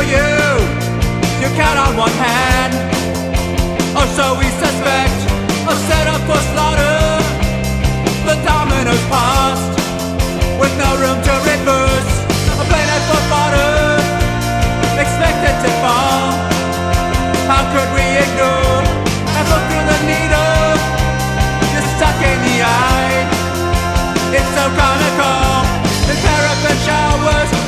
for you, you count on one hand. Or so we suspect, a setup for slaughter. The dominoes passed, with no room to reverse. A planet for fodder, expected to fall. How could we ignore and look through the needle? just stuck in the eye. It's so comical. The parapet showers.